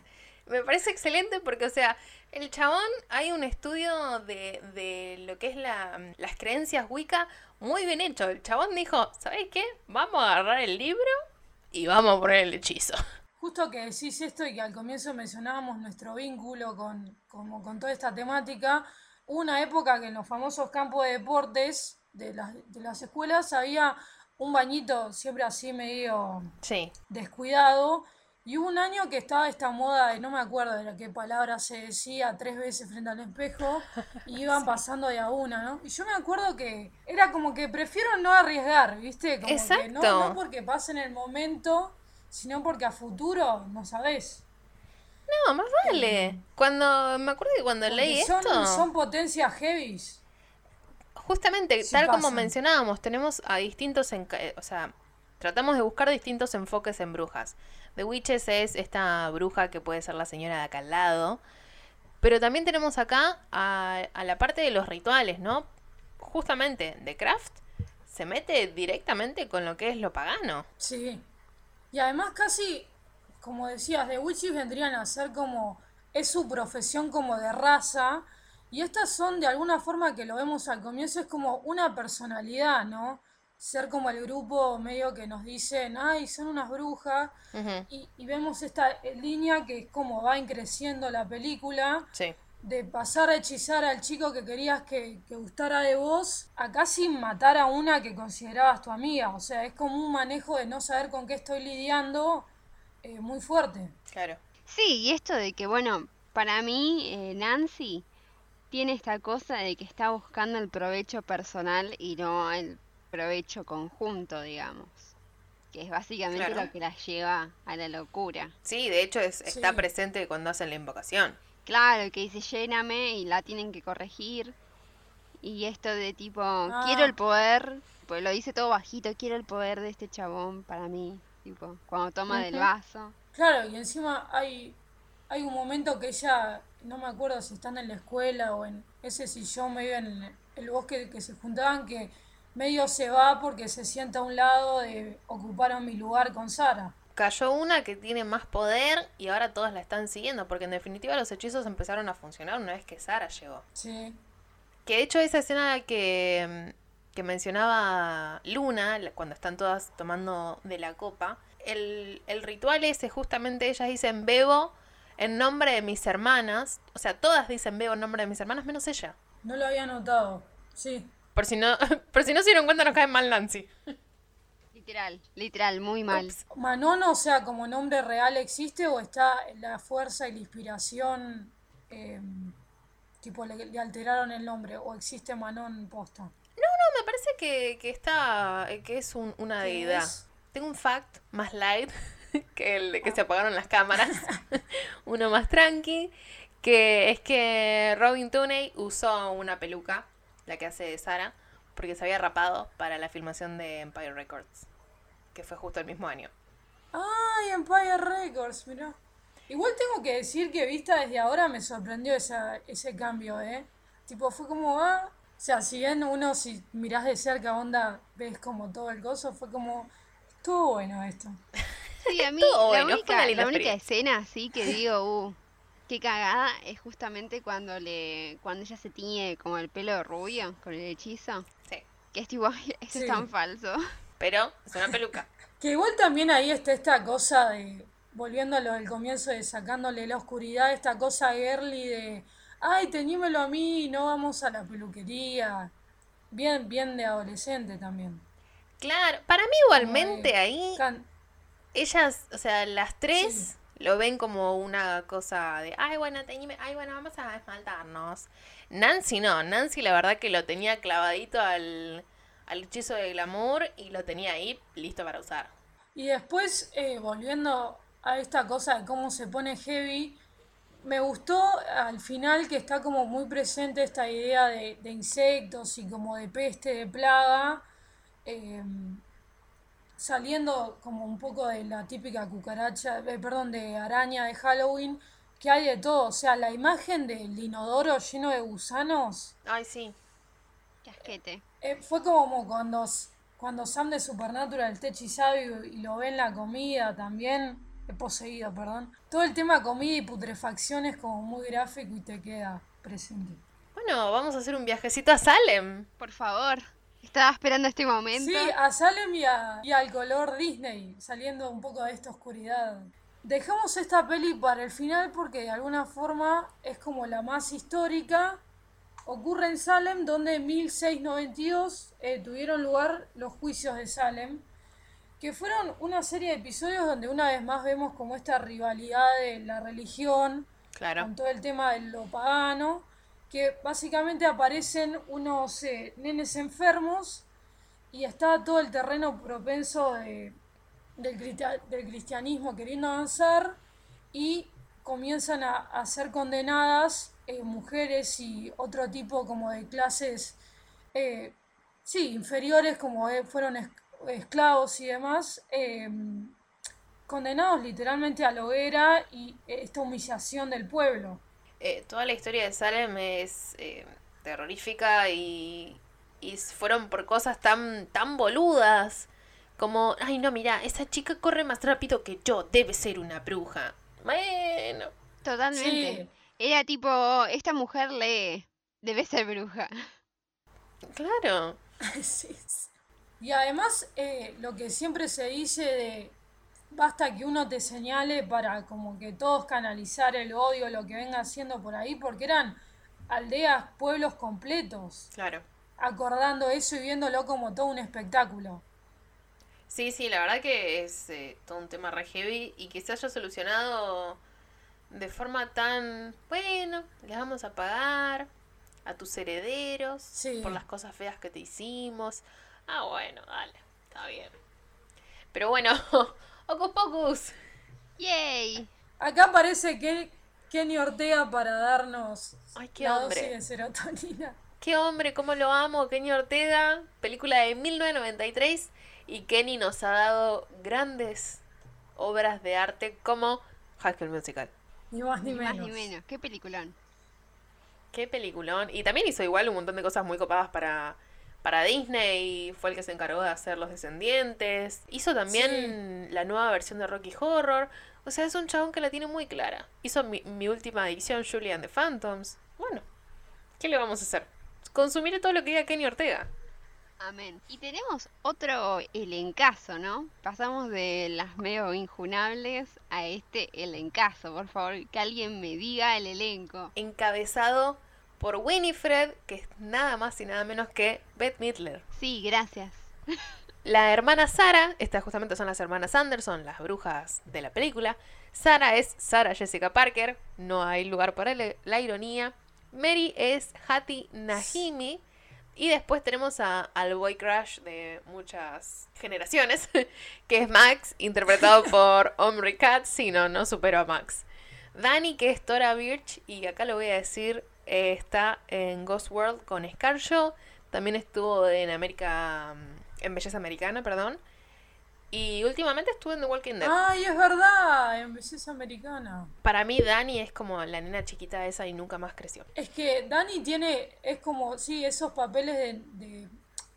[SPEAKER 1] me parece excelente porque, o sea, el chabón, hay un estudio de, de lo que es la, las creencias Wicca muy bien hecho. El chabón dijo, ¿sabes qué? Vamos a agarrar el libro y vamos a poner el hechizo.
[SPEAKER 3] Justo que decís esto y que al comienzo mencionábamos nuestro vínculo con, como con toda esta temática, una época que en los famosos campos de deportes de las, de las escuelas había un bañito siempre así medio descuidado y hubo un año que estaba esta moda de no me acuerdo de la qué palabra se decía tres veces frente al espejo y iban pasando de a una, ¿no? Y yo me acuerdo que era como que prefiero no arriesgar, ¿viste? Como que no, no porque pase en el momento, sino porque a futuro no sabés.
[SPEAKER 1] No, más vale. Cuando me acuerdo que cuando leí esto
[SPEAKER 3] son potencias heavies.
[SPEAKER 1] Justamente, tal como mencionábamos, tenemos a distintos, o sea, tratamos de buscar distintos enfoques en brujas. The Witches es esta bruja que puede ser la señora de acá al lado. Pero también tenemos acá a, la parte de los rituales, ¿no? Justamente, The Craft se mete directamente con lo que es lo pagano.
[SPEAKER 3] Sí. Y además casi, como decías, The Witches vendrían a ser como... Es su profesión como de raza. Y estas son de alguna forma que lo vemos al comienzo, es como una personalidad, ¿no? ser como el grupo medio que nos dicen, ay, son unas brujas, y, vemos esta línea que es como va creciendo la película, de pasar a hechizar al chico que querías que, gustara de vos, a casi matar a una que considerabas tu amiga, o sea, es como un manejo de no saber con qué estoy lidiando eh, muy fuerte.
[SPEAKER 1] Claro.
[SPEAKER 2] Sí, y esto de que, bueno, para mí, eh, Nancy tiene esta cosa de que está buscando el provecho personal y no el provecho conjunto, digamos. Que es básicamente lo que las lleva a la locura.
[SPEAKER 1] Sí, de hecho es, está presente cuando hacen la invocación.
[SPEAKER 2] Claro, que dice lléname y la tienen que corregir. Y esto de tipo, ah. quiero el poder, pues lo dice todo bajito, quiero el poder de este chabón para mí. Tipo, cuando toma del vaso.
[SPEAKER 3] Claro, y encima hay, hay un momento que ella, no me acuerdo si están en la escuela o en ese sillón medio en el bosque que se juntaban, que medio se va porque se sienta a un lado de ocupar mi lugar con Sara.
[SPEAKER 1] Cayó una que tiene más poder y ahora todas la están siguiendo, porque en definitiva los hechizos empezaron a funcionar una vez que Sara llegó.
[SPEAKER 3] Sí.
[SPEAKER 1] Que de hecho esa escena que, que mencionaba Luna, cuando están todas tomando de la copa, el, el ritual ese justamente ellas dicen bebo en nombre de mis hermanas, o sea, todas dicen bebo en nombre de mis hermanas menos ella.
[SPEAKER 3] No lo había notado, sí.
[SPEAKER 1] Por si no, por si no se dieron cuenta, nos cae mal Nancy.
[SPEAKER 2] Literal, literal, muy mal.
[SPEAKER 3] Manon, o sea, como nombre real existe o está la fuerza y la inspiración, em, tipo, le, alteraron el nombre o existe Manon posta. No,
[SPEAKER 1] no, me parece que, que está, que es una deidad. Tengo un fact más light que el de que se apagaron las cámaras, uno más tranqui, que es que Robin Tooney usó una peluca la que hace de Sara, porque se había rapado para la filmación de Empire Records, que fue justo el mismo año.
[SPEAKER 3] ¡Ay, Empire Records! Mirá. Igual tengo que decir que vista desde ahora me sorprendió esa, ese cambio, ¿eh? Tipo, fue como, ah, o sea, si bien uno, si mirás de cerca, onda, ves como todo el gozo, fue como, Estuvo bueno esto.
[SPEAKER 2] Sí, a mí
[SPEAKER 1] Estuvo
[SPEAKER 2] la
[SPEAKER 1] bueno,
[SPEAKER 2] única, la escena así que digo, uh, qué cagada, es justamente cuando le, cuando ella se tiñe como el pelo rubio con el hechizo.
[SPEAKER 1] Sí.
[SPEAKER 2] Que es tipo, "Ay, eso
[SPEAKER 3] Sí.
[SPEAKER 2] es tan falso.
[SPEAKER 1] Pero es una peluca.
[SPEAKER 3] Que igual también ahí está esta cosa de, volviendo a lo del comienzo de sacándole la oscuridad, esta cosa girly de, ay, teñímelo a mí, no vamos a la peluquería. Bien, bien de adolescente también.
[SPEAKER 1] Claro, para mí igualmente ahí
[SPEAKER 3] Can-
[SPEAKER 1] ellas, o sea, las tres
[SPEAKER 3] Sí.
[SPEAKER 1] lo ven como una cosa de, ay, bueno, teñime, ay, bueno, vamos a esmaltarnos. Nancy no, Nancy la verdad que lo tenía clavadito al, al hechizo de glamour y lo tenía ahí listo para usar.
[SPEAKER 3] Y después, eh, volviendo a esta cosa de cómo se pone heavy, me gustó al final que está como muy presente esta idea de, de insectos y como de peste, de plaga, eh, saliendo como un poco de la típica cucaracha, eh, perdón, de araña de Halloween, que hay de todo, o sea, la imagen del inodoro lleno de gusanos.
[SPEAKER 1] Ay, sí.
[SPEAKER 3] Eh, fue como cuando, cuando Sam de Supernatural está hechizado y, y lo ve en la comida también. He poseído, perdón. Todo el tema comida y putrefacción es como muy gráfico y te queda presente.
[SPEAKER 1] Bueno, vamos a hacer un viajecito a Salem.
[SPEAKER 2] Por favor, estaba esperando este momento.
[SPEAKER 3] Sí, a Salem y, a- y al color Disney, saliendo un poco de esta oscuridad. Dejamos esta peli para el final porque de alguna forma es como la más histórica. Ocurre en Salem, donde en 1692 eh, tuvieron lugar los juicios de Salem, que fueron una serie de episodios donde una vez más vemos como esta rivalidad de la religión
[SPEAKER 1] Claro.
[SPEAKER 3] con todo el tema de lo pagano, que básicamente aparecen unos eh, nenes enfermos y está todo el terreno propenso de- del cristianismo queriendo avanzar y comienzan a, a ser condenadas eh, mujeres y otro tipo como de clases, eh, sí, inferiores como eh, fueron es- esclavos y demás, eh, condenados literalmente a la hoguera y eh, esta humillación del pueblo.
[SPEAKER 1] Eh, toda la historia de Salem es eh, terrorífica y, y fueron por cosas tan, tan boludas como, ay no, mira, esa chica corre más rápido que yo, debe ser una bruja. Bueno,
[SPEAKER 2] Totalmente.
[SPEAKER 3] Sí.
[SPEAKER 2] Era tipo, esta mujer lee, debe ser bruja.
[SPEAKER 1] claro.
[SPEAKER 3] Sí, sí. Y además, eh, lo que siempre se dice de basta que uno te señale para como que todos canalizar el odio, lo que venga haciendo por ahí, porque eran aldeas, pueblos completos,
[SPEAKER 1] Claro.
[SPEAKER 3] acordando eso y viéndolo como todo un espectáculo.
[SPEAKER 1] Sí, sí, la verdad que es eh, todo un tema re heavy y que se haya solucionado de forma tan, bueno, les vamos a pagar a tus herederos
[SPEAKER 3] Sí.
[SPEAKER 1] por las cosas feas que te hicimos. Ah, bueno, dale, está bien. Pero bueno, Ocus Pocus.
[SPEAKER 2] ¡Yay!
[SPEAKER 3] Acá parece que Kenny Ortega para darnos
[SPEAKER 1] Ay, qué
[SPEAKER 3] la
[SPEAKER 1] hombre.
[SPEAKER 3] dosis de serotonina.
[SPEAKER 1] Qué hombre, cómo lo amo, Kenny Ortega, película de 1993 y Kenny nos ha dado grandes obras de arte como High School Musical.
[SPEAKER 3] Ni más ni
[SPEAKER 2] Ni más
[SPEAKER 3] menos.
[SPEAKER 2] ni menos. Qué peliculón.
[SPEAKER 1] Qué peliculón. Y también hizo igual un montón de cosas muy copadas para, para Disney. Fue el que se encargó de hacer Los Descendientes. Hizo también la nueva versión de Rocky Horror. O sea, es un chabón que la tiene muy clara. Hizo mi, mi última edición, Julian the Phantoms. Bueno, ¿qué le vamos a hacer? Consumir todo lo que diga Kenny Ortega.
[SPEAKER 2] Amén. Y tenemos otro elencazo, ¿no? Pasamos de las medio injunables a este elencazo. Por favor, que alguien me diga el elenco.
[SPEAKER 1] Encabezado por Winifred, que es nada más y nada menos que Beth Midler.
[SPEAKER 2] Sí, gracias.
[SPEAKER 1] La hermana Sara, estas justamente son las hermanas Anderson, las brujas de la película. Sara es Sara Jessica Parker, no hay lugar para la, ironía. Mary es Hattie Nahimi. Y después tenemos a, al boy crush de muchas generaciones, que es Max, interpretado por Omri Katz. Sí, no, no supero a Max. Dani, que es Tora Birch, y acá lo voy a decir, eh, está en Ghost World con Scarjo. También estuvo en América, mm, en Belleza Americana, perdón. Y últimamente estuvo en The Walking Dead.
[SPEAKER 3] Ay, es verdad, en belleza americana.
[SPEAKER 1] Para mí, Dani es como la nena chiquita esa y nunca más creció.
[SPEAKER 3] Es que Dani tiene, es como, sí, esos papeles de, de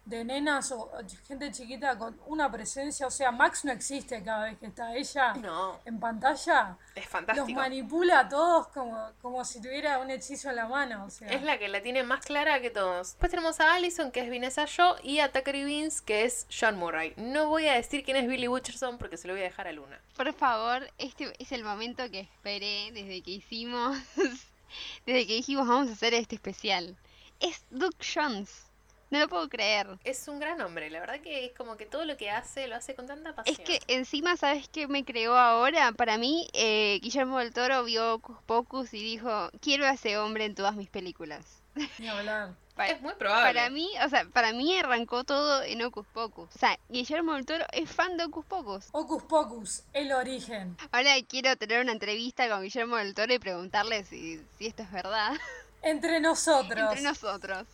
[SPEAKER 3] de nenas o gente chiquita con una presencia, o sea, Max no existe cada vez que está ella
[SPEAKER 1] No,
[SPEAKER 3] en pantalla,
[SPEAKER 1] es
[SPEAKER 3] los
[SPEAKER 1] fantástico.
[SPEAKER 3] manipula a todos como, como si tuviera un hechizo en la mano, o sea.
[SPEAKER 1] Es la que la tiene más clara que todos. Después tenemos a Allison, que es Vanessa Shaw, y a Tucker Vince, que es John Murray. No voy a decir quién es Billy Butcherson porque se lo voy a dejar a Luna.
[SPEAKER 2] Por favor, este es el momento que esperé desde que hicimos, desde que dijimos vamos a hacer este especial. Es Duke Jones. No lo puedo creer.
[SPEAKER 1] Es un gran hombre, la verdad que es como que todo lo que hace lo hace con tanta pasión.
[SPEAKER 2] Es que encima, ¿sabes qué me creó ahora? Para mí, eh, Guillermo del Toro vio Pocus y dijo, quiero a ese hombre en todas mis películas.
[SPEAKER 3] Ni hablar.
[SPEAKER 2] Pa-
[SPEAKER 1] es muy probable.
[SPEAKER 2] Para mí, o sea, para mí arrancó todo en Hocus Pocus. O sea, Guillermo del Toro es fan de Hocus Pocus.
[SPEAKER 3] Hocus Pocus, el origen.
[SPEAKER 2] Ahora quiero tener una entrevista con Guillermo del Toro y preguntarle si, si esto es verdad.
[SPEAKER 3] Entre nosotros.
[SPEAKER 2] Entre nosotros.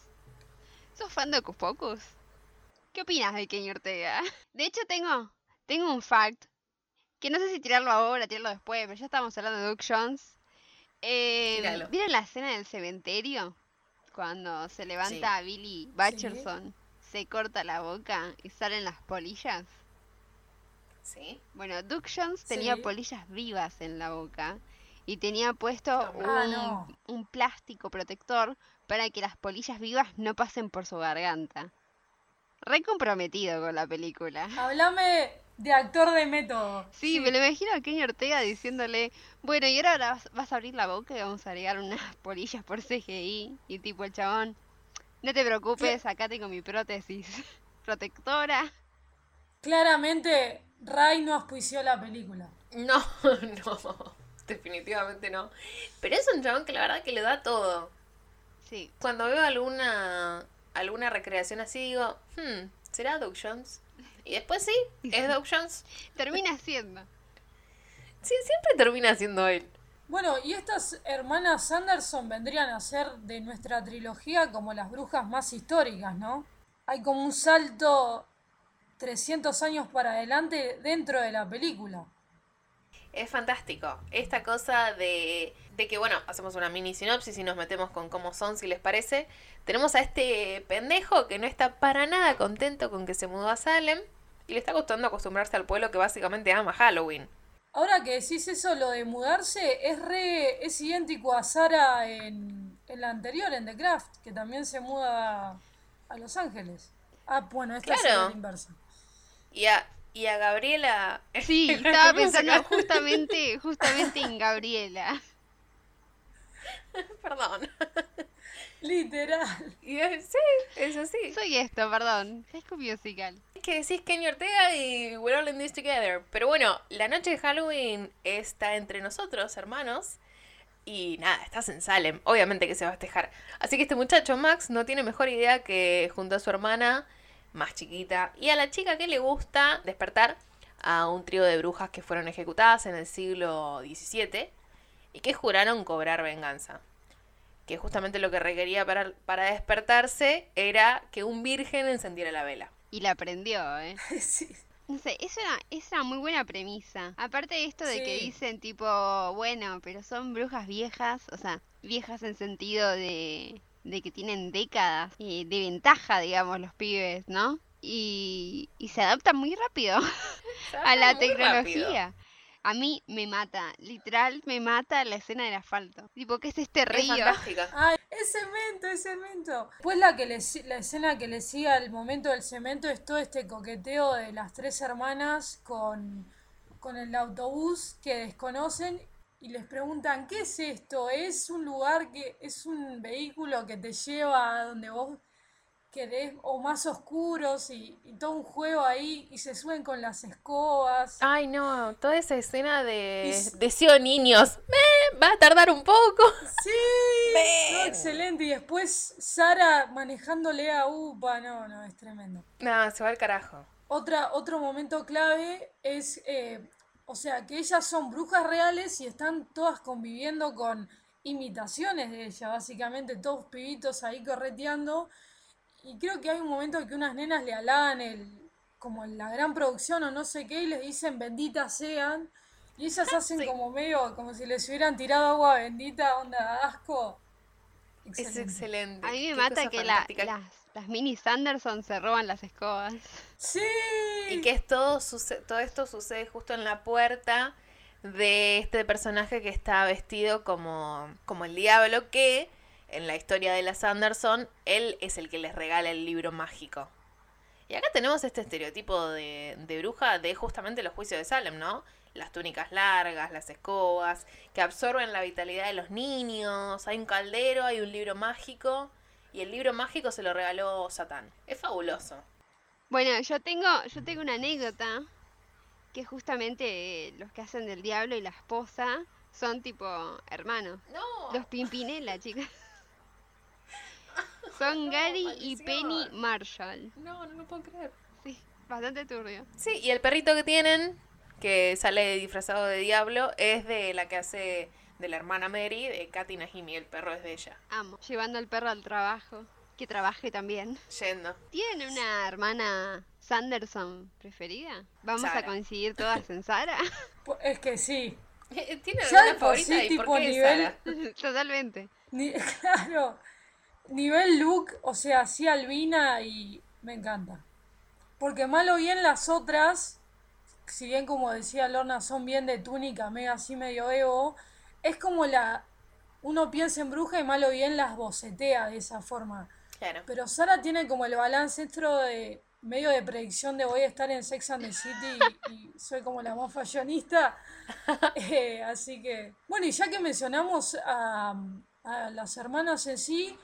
[SPEAKER 2] ¿Sos fan de Hocus Pocus? ¿Qué opinas de Kenny Ortega? De hecho, tengo, tengo un fact que no sé si tirarlo ahora, tirarlo después, pero ya estamos hablando de Duke Jones. Eh. ¿Vieron la escena del cementerio? Cuando se levanta Billy Butcherson, se corta la boca y salen las polillas.
[SPEAKER 1] Sí.
[SPEAKER 2] Bueno, Duke Jones tenía
[SPEAKER 3] Sí.
[SPEAKER 2] polillas vivas en la boca y tenía puesto
[SPEAKER 1] Ah,
[SPEAKER 2] un,
[SPEAKER 3] no.
[SPEAKER 2] un plástico protector para que las polillas vivas no pasen por su garganta. Re comprometido con la película.
[SPEAKER 3] Háblame de actor de método.
[SPEAKER 2] Sí, me lo imagino a Kenny Ortega diciéndole, bueno, y ahora vas, vas a abrir la boca y vamos a agregar unas polillas por CGI. Y tipo el chabón, no te preocupes, acá tengo mi prótesis protectora.
[SPEAKER 3] Claramente, Ray no auspició la película.
[SPEAKER 1] No, no. Definitivamente no. Pero es un chabón que la verdad que le da todo.
[SPEAKER 2] Sí,
[SPEAKER 1] Cuando veo alguna alguna recreación así digo, hmm, ¿será Doug Jones? Y después sí, es Doug Jones.
[SPEAKER 2] termina siendo.
[SPEAKER 1] Sí, siempre termina siendo él.
[SPEAKER 3] Bueno, y estas hermanas Sanderson vendrían a ser de nuestra trilogía como las brujas más históricas, ¿no? Hay como un salto 300 años para adelante dentro de la película.
[SPEAKER 1] Es fantástico. Esta cosa de, de que, bueno, hacemos una mini sinopsis y nos metemos con cómo son, si les parece. Tenemos a este pendejo que no está para nada contento con que se mudó a Salem y le está costando acostumbrarse al pueblo que básicamente ama Halloween.
[SPEAKER 3] Ahora que decís eso, lo de mudarse, es re, es idéntico a Sara en, en la anterior, en The Craft, que también se muda a Los Ángeles. Ah, bueno, esta es
[SPEAKER 1] Claro.
[SPEAKER 3] la inversa.
[SPEAKER 1] Y a, y a Gabriela.
[SPEAKER 2] Sí, estaba
[SPEAKER 1] ¿Cómo se
[SPEAKER 2] pensando justamente, justamente en Gabriela.
[SPEAKER 1] Perdón.
[SPEAKER 3] Literal.
[SPEAKER 1] Y es- sí, es así.
[SPEAKER 2] Soy esto, perdón. High School Musical.
[SPEAKER 1] Es que decís Kenny Ortega y We're All in This Together. Pero bueno, la noche de Halloween está entre nosotros, hermanos. Y nada, estás en Salem. Obviamente que se va a festejar. Así que este muchacho, Max, no tiene mejor idea que junto a su hermana más chiquita y a la chica que le gusta despertar a un trío de brujas que fueron ejecutadas en el siglo XVII y que juraron cobrar venganza. Que justamente lo que requería para, para despertarse era que un virgen encendiera la vela.
[SPEAKER 2] Y la aprendió, ¿eh?
[SPEAKER 3] Sí.
[SPEAKER 2] No sé, es una, es una muy buena premisa. Aparte de esto de que dicen tipo, bueno, pero son brujas viejas, o sea, viejas en sentido de, de que tienen décadas eh, de ventaja, digamos, los pibes, ¿no? Y, y se adaptan muy rápido a la
[SPEAKER 1] rápido.
[SPEAKER 2] tecnología. A mí me mata, literal me mata la escena del asfalto. Tipo, ¿qué es este
[SPEAKER 1] Es
[SPEAKER 2] río?
[SPEAKER 1] fantástica.
[SPEAKER 3] Ay, es cemento, es cemento. Después la que le, la escena que le sigue al momento del cemento es todo este coqueteo de las tres hermanas con, con el autobús que desconocen y les preguntan, ¿qué es esto? ¿Es un lugar que es un vehículo que te lleva a donde vos querés o más oscuros y, y todo un juego ahí y se suben con las escobas?
[SPEAKER 1] Ay, no, toda esa escena de
[SPEAKER 3] Es-
[SPEAKER 1] deseo niños. Me, va a tardar un poco.
[SPEAKER 3] Sí, no, excelente. Y después Sara manejándole a Upa, no, no, es tremendo.
[SPEAKER 1] No, se va al carajo.
[SPEAKER 3] Otra, otro momento clave es, eh, o sea, que ellas son brujas reales y están todas conviviendo con imitaciones de ella, básicamente todos pibitos ahí correteando. Y creo que hay un momento en que unas nenas le halagan el, como la gran producción o no sé qué y les dicen benditas sean. Y ellas hacen
[SPEAKER 1] Sí.
[SPEAKER 3] como medio, como si les hubieran tirado agua bendita, onda asco.
[SPEAKER 1] Es excelente.
[SPEAKER 2] A mí me
[SPEAKER 1] Qué
[SPEAKER 2] mata que la- las, las mini Sanderson se roban las escobas.
[SPEAKER 3] Sí.
[SPEAKER 1] Y que todo, todo esto sucede justo en la puerta de este personaje que está vestido como, como el diablo, que en la historia de las Anderson, él es el que les regala el libro mágico. Y acá tenemos este estereotipo de, de bruja de justamente los juicios de Salem, ¿no? Las túnicas largas, las escobas, que absorben la vitalidad de los niños, hay un caldero, hay un libro mágico, y el libro mágico se lo regaló Satán. Es fabuloso.
[SPEAKER 2] Bueno, yo tengo, yo tengo una anécdota que justamente eh, los que hacen del diablo y la esposa son tipo hermanos.
[SPEAKER 1] No.
[SPEAKER 2] Los Pimpinela, chicas. Son Gary y. Penny Marshall.
[SPEAKER 1] No, no lo puedo creer.
[SPEAKER 2] Sí, bastante turbio.
[SPEAKER 1] Sí, y el perrito que tienen, que sale disfrazado de diablo, es de la que hace de la hermana Mary, de Katy Najimi, el perro es de ella.
[SPEAKER 2] Amo. Llevando al perro al trabajo. Que trabaje también.
[SPEAKER 1] Yendo.
[SPEAKER 2] ¿Tienen una hermana Sanderson preferida? ¿Vamos
[SPEAKER 1] Sara.
[SPEAKER 2] a coincidir todas en Sara?
[SPEAKER 3] Po- Es que sí.
[SPEAKER 1] ¿Tiene
[SPEAKER 3] Ya
[SPEAKER 1] alguna
[SPEAKER 3] de por
[SPEAKER 1] favorita
[SPEAKER 3] sí,
[SPEAKER 1] y por
[SPEAKER 3] tipo,
[SPEAKER 1] qué
[SPEAKER 3] nivel-
[SPEAKER 1] Sara?
[SPEAKER 2] Totalmente.
[SPEAKER 3] Ni- claro. Nivel look, o sea, sí Albina y me encanta. Porque mal o bien las otras, si bien como decía Lorna, son bien de túnica, mega así medio evo, es como la... Uno piensa en bruja y mal o bien las bocetea de esa forma.
[SPEAKER 1] Claro.
[SPEAKER 3] Pero Sara tiene como el balance dentro de medio de predicción de voy a estar en Sex and the City y, y soy como la más fashionista. Eh, así que, bueno, y ya que mencionamos a, a las hermanas en sí,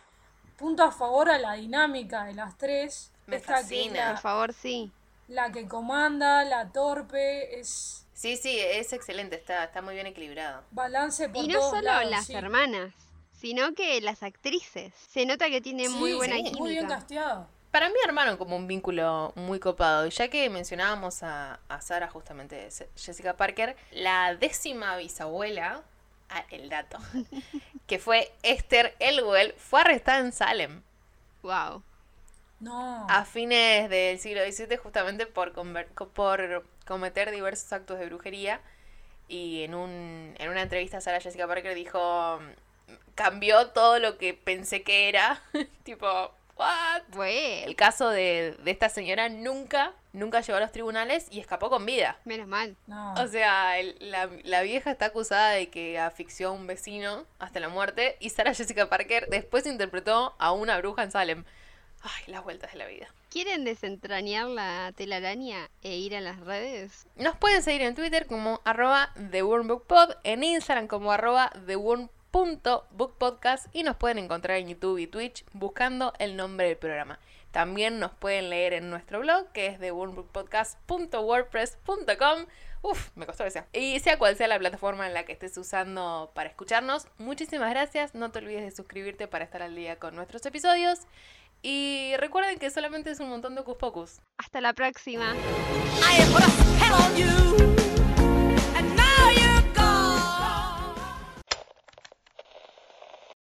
[SPEAKER 3] punto a favor a la dinámica de las tres.
[SPEAKER 1] Me
[SPEAKER 3] Esta que es
[SPEAKER 1] fascina.
[SPEAKER 2] Por favor, sí.
[SPEAKER 3] la que comanda, la torpe, es
[SPEAKER 1] Sí, sí, es excelente, está, está muy bien equilibrado.
[SPEAKER 3] balance por
[SPEAKER 2] Y no
[SPEAKER 3] todos
[SPEAKER 2] solo
[SPEAKER 3] lados,
[SPEAKER 2] las
[SPEAKER 3] sí.
[SPEAKER 2] hermanas, sino que las actrices. Se nota que tienen muy
[SPEAKER 3] Sí,
[SPEAKER 2] buena
[SPEAKER 1] sí,
[SPEAKER 2] química.
[SPEAKER 3] Muy bien casteado.
[SPEAKER 1] Para mí armaron como un vínculo muy copado. Y ya que mencionábamos a, a Sara, justamente Jessica Parker, la décima bisabuela, ah, el dato, que fue Esther Elwell, fue arrestada en Salem
[SPEAKER 2] Wow.
[SPEAKER 3] No.
[SPEAKER 1] a fines del siglo XVII justamente por, por cometer diversos actos de brujería. Y en, un, en una entrevista Sara Jessica Parker dijo, cambió todo lo que pensé que era. tipo, ¿what? El
[SPEAKER 2] Bueno,
[SPEAKER 1] caso de, de esta señora nunca, nunca llegó a los tribunales y escapó con vida.
[SPEAKER 2] menos mal.
[SPEAKER 3] no.
[SPEAKER 1] O sea, el- la, la vieja está acusada de que asfixió a un vecino hasta la muerte y Sarah Jessica Parker después interpretó a una bruja en Salem. Ay, las vueltas de la vida.
[SPEAKER 2] ¿Quieren desentrañar la telaraña e ir a las redes?
[SPEAKER 1] Nos pueden seguir en Twitter como arroba TheWormBookPod, en Instagram como arroba Y nos pueden encontrar en YouTube y Twitch buscando el nombre del programa. También nos pueden leer en nuestro blog que es TheWormBookPodcast.wordpress.com Uf, me costó ese. Y sea cual sea la plataforma en la que estés usando para escucharnos, muchísimas gracias. No te olvides de suscribirte para estar al día con nuestros episodios. Y recuerden que solamente es un montón de Ocus Pocus.
[SPEAKER 2] Hasta la próxima.
[SPEAKER 4] I am